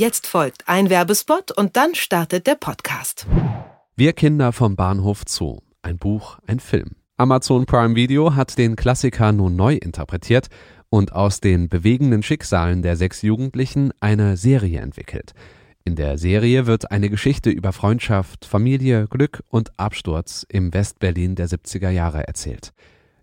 Jetzt folgt ein Werbespot und dann startet der Podcast. Wir Kinder vom Bahnhof Zoo. Ein Buch, ein Film. Amazon Prime Video hat den Klassiker nun neu interpretiert und aus den bewegenden Schicksalen der sechs Jugendlichen eine Serie entwickelt. In der Serie wird eine Geschichte über Freundschaft, Familie, Glück und Absturz im Westberlin der 70er Jahre erzählt.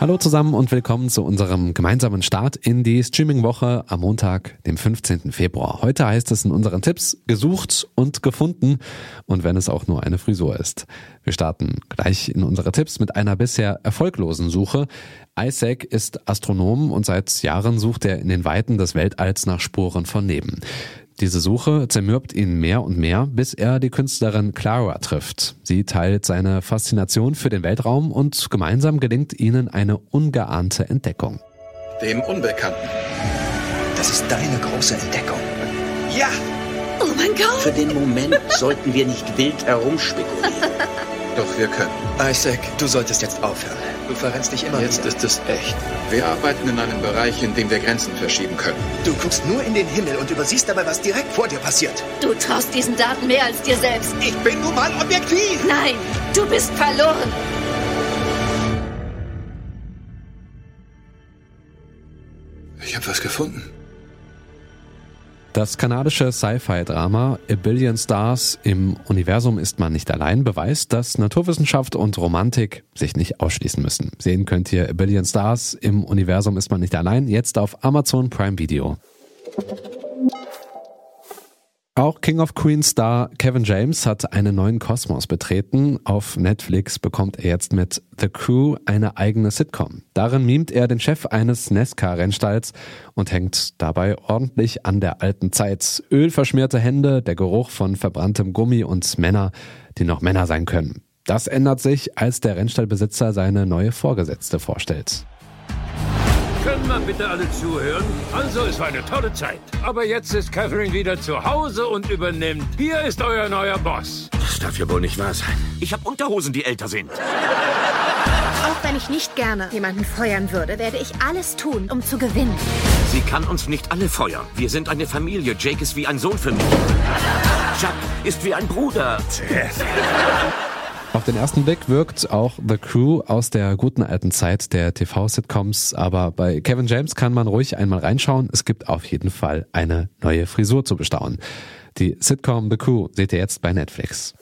Hallo zusammen und willkommen zu unserem gemeinsamen Start in die Streaming-Woche am Montag, dem 15. Februar. Heute heißt es in unseren Tipps gesucht und gefunden und wenn es auch nur eine Frisur ist. Wir starten gleich in unsere Tipps mit einer bisher erfolglosen Suche. Isaac ist Astronom und seit Jahren sucht er in den Weiten des Weltalls nach Spuren von Leben. Diese Suche zermürbt ihn mehr und mehr, bis er die Künstlerin Clara trifft. Sie teilt seine Faszination für den Weltraum und gemeinsam gelingt ihnen eine ungeahnte Entdeckung. Dem Unbekannten. Das ist deine große Entdeckung. Ja! Oh mein Gott! Für den Moment sollten wir nicht wild herumspekulieren. Wir können. Isaac, du solltest jetzt aufhören. Du verrennst dich immer Jetzt wieder. ist es echt. Wir arbeiten in einem Bereich, in dem wir Grenzen verschieben können. Du guckst nur in den Himmel und übersiehst dabei, was direkt vor dir passiert. Du traust diesen Daten mehr als dir selbst. Ich bin nun mal objektiv. Nein, du bist verloren. Ich habe was gefunden. Das kanadische Sci-Fi-Drama A Billion Stars im Universum ist man nicht allein beweist, dass Naturwissenschaft und Romantik sich nicht ausschließen müssen. Sehen könnt ihr A Billion Stars im Universum ist man nicht allein jetzt auf Amazon Prime Video. Auch King of Queens Star Kevin James hat einen neuen Kosmos betreten. Auf Netflix bekommt er jetzt mit The Crew eine eigene Sitcom. Darin mimt er den Chef eines Nesca-Rennstalls und hängt dabei ordentlich an der alten Zeit. Ölverschmierte Hände, der Geruch von verbranntem Gummi und Männer, die noch Männer sein können. Das ändert sich, als der Rennstallbesitzer seine neue Vorgesetzte vorstellt. Können wir bitte alle zuhören? Also, es war eine tolle Zeit. Aber jetzt ist Catherine wieder zu Hause und übernimmt. Hier ist euer neuer Boss. Das darf ja wohl nicht wahr sein. Ich habe Unterhosen, die älter sind. Auch wenn ich nicht gerne jemanden feuern würde, werde ich alles tun, um zu gewinnen. Sie kann uns nicht alle feuern. Wir sind eine Familie. Jake ist wie ein Sohn für mich. Chuck ist wie ein Bruder. Auf den ersten Blick wirkt auch The Crew aus der guten alten Zeit der TV-Sitcoms, aber bei Kevin James kann man ruhig einmal reinschauen. Es gibt auf jeden Fall eine neue Frisur zu bestaunen. Die Sitcom The Crew seht ihr jetzt bei Netflix.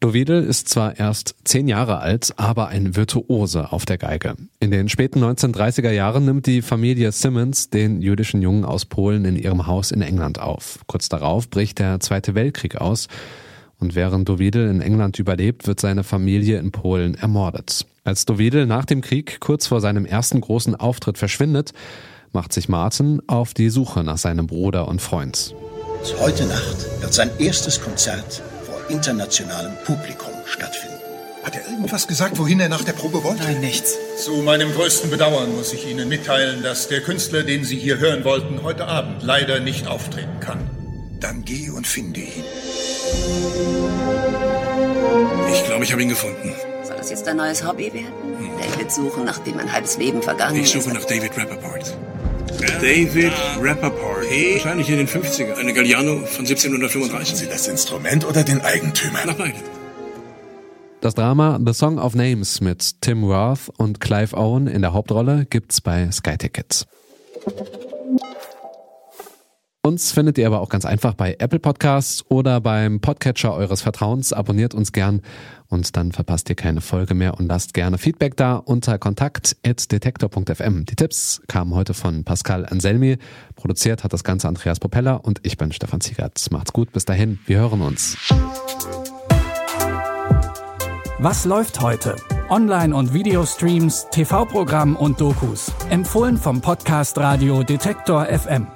Dovidel ist zwar erst zehn Jahre alt, aber ein Virtuose auf der Geige. In den späten 1930er Jahren nimmt die Familie Simmons den jüdischen Jungen aus Polen in ihrem Haus in England auf. Kurz darauf bricht der Zweite Weltkrieg aus und während Dovidel in England überlebt, wird seine Familie in Polen ermordet. Als Dovidel nach dem Krieg kurz vor seinem ersten großen Auftritt verschwindet, macht sich Martin auf die Suche nach seinem Bruder und Freund. Heute Nacht wird sein erstes Konzert vor internationalem Publikum stattfinden. Hat er irgendwas gesagt, wohin er nach der Probe wollte? Nein, nichts. Zu meinem größten Bedauern muss ich Ihnen mitteilen, dass der Künstler, den Sie hier hören wollten, heute Abend leider nicht auftreten kann. Dann geh und finde ihn. Ich glaube, ich habe ihn gefunden. Soll das jetzt dein neues Hobby werden? David suchen, nachdem ein halbes Leben vergangen Ich ist. suche nach David Rappaport. David Rappaport. Wahrscheinlich in den 50er. Eine Galliano von 1735. Sie das Instrument oder den Eigentümer? Nach beiden. Das Drama The Song of Names mit Tim Roth und Clive Owen in der Hauptrolle gibt's bei Sky Tickets. Uns findet ihr aber auch ganz einfach bei Apple Podcasts oder beim Podcatcher eures Vertrauens. Abonniert uns gern und dann verpasst ihr keine Folge mehr und lasst gerne Feedback da unter kontakt.detektor.fm. Die Tipps kamen heute von Pascal Anselmi. Produziert hat das Ganze Andreas Propeller und ich bin Stefan Ziegert. Macht's gut, bis dahin, wir hören uns. Was läuft heute? Online- und Videostreams, TV-Programm und Dokus. Empfohlen vom Podcast Radio Detektor FM.